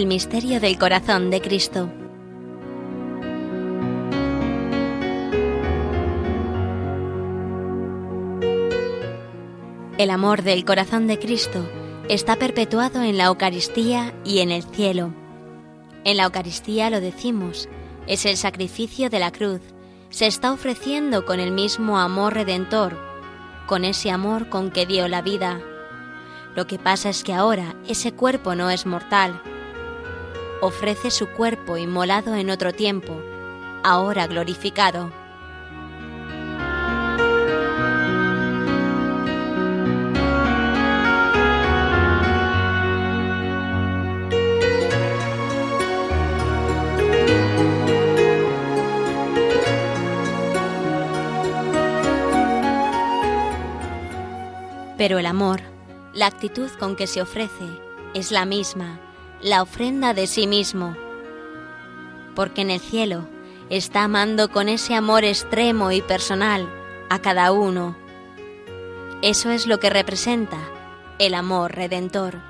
El misterio del corazón de Cristo. El amor del corazón de Cristo está perpetuado en la Eucaristía y en el cielo. En la Eucaristía lo decimos, es el sacrificio de la cruz, se está ofreciendo con el mismo amor redentor, con ese amor con que dio la vida. Lo que pasa es que ahora ese cuerpo no es mortal, ofrece su cuerpo inmolado en otro tiempo, ahora glorificado. Pero el amor, la actitud con que se ofrece, es la misma, la ofrenda de sí mismo. Porque en el cielo está amando con ese amor extremo y personal a cada uno. Eso es lo que representa el amor redentor.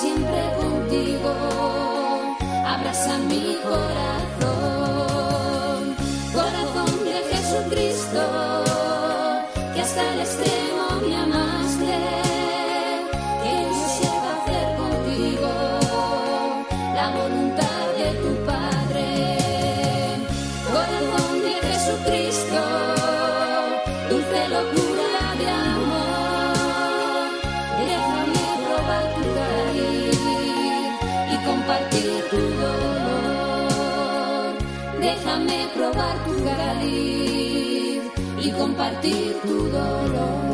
siempre contigo, abraza mi corazón, corazón de Jesucristo, que hasta el extremo. sentir tu dolor.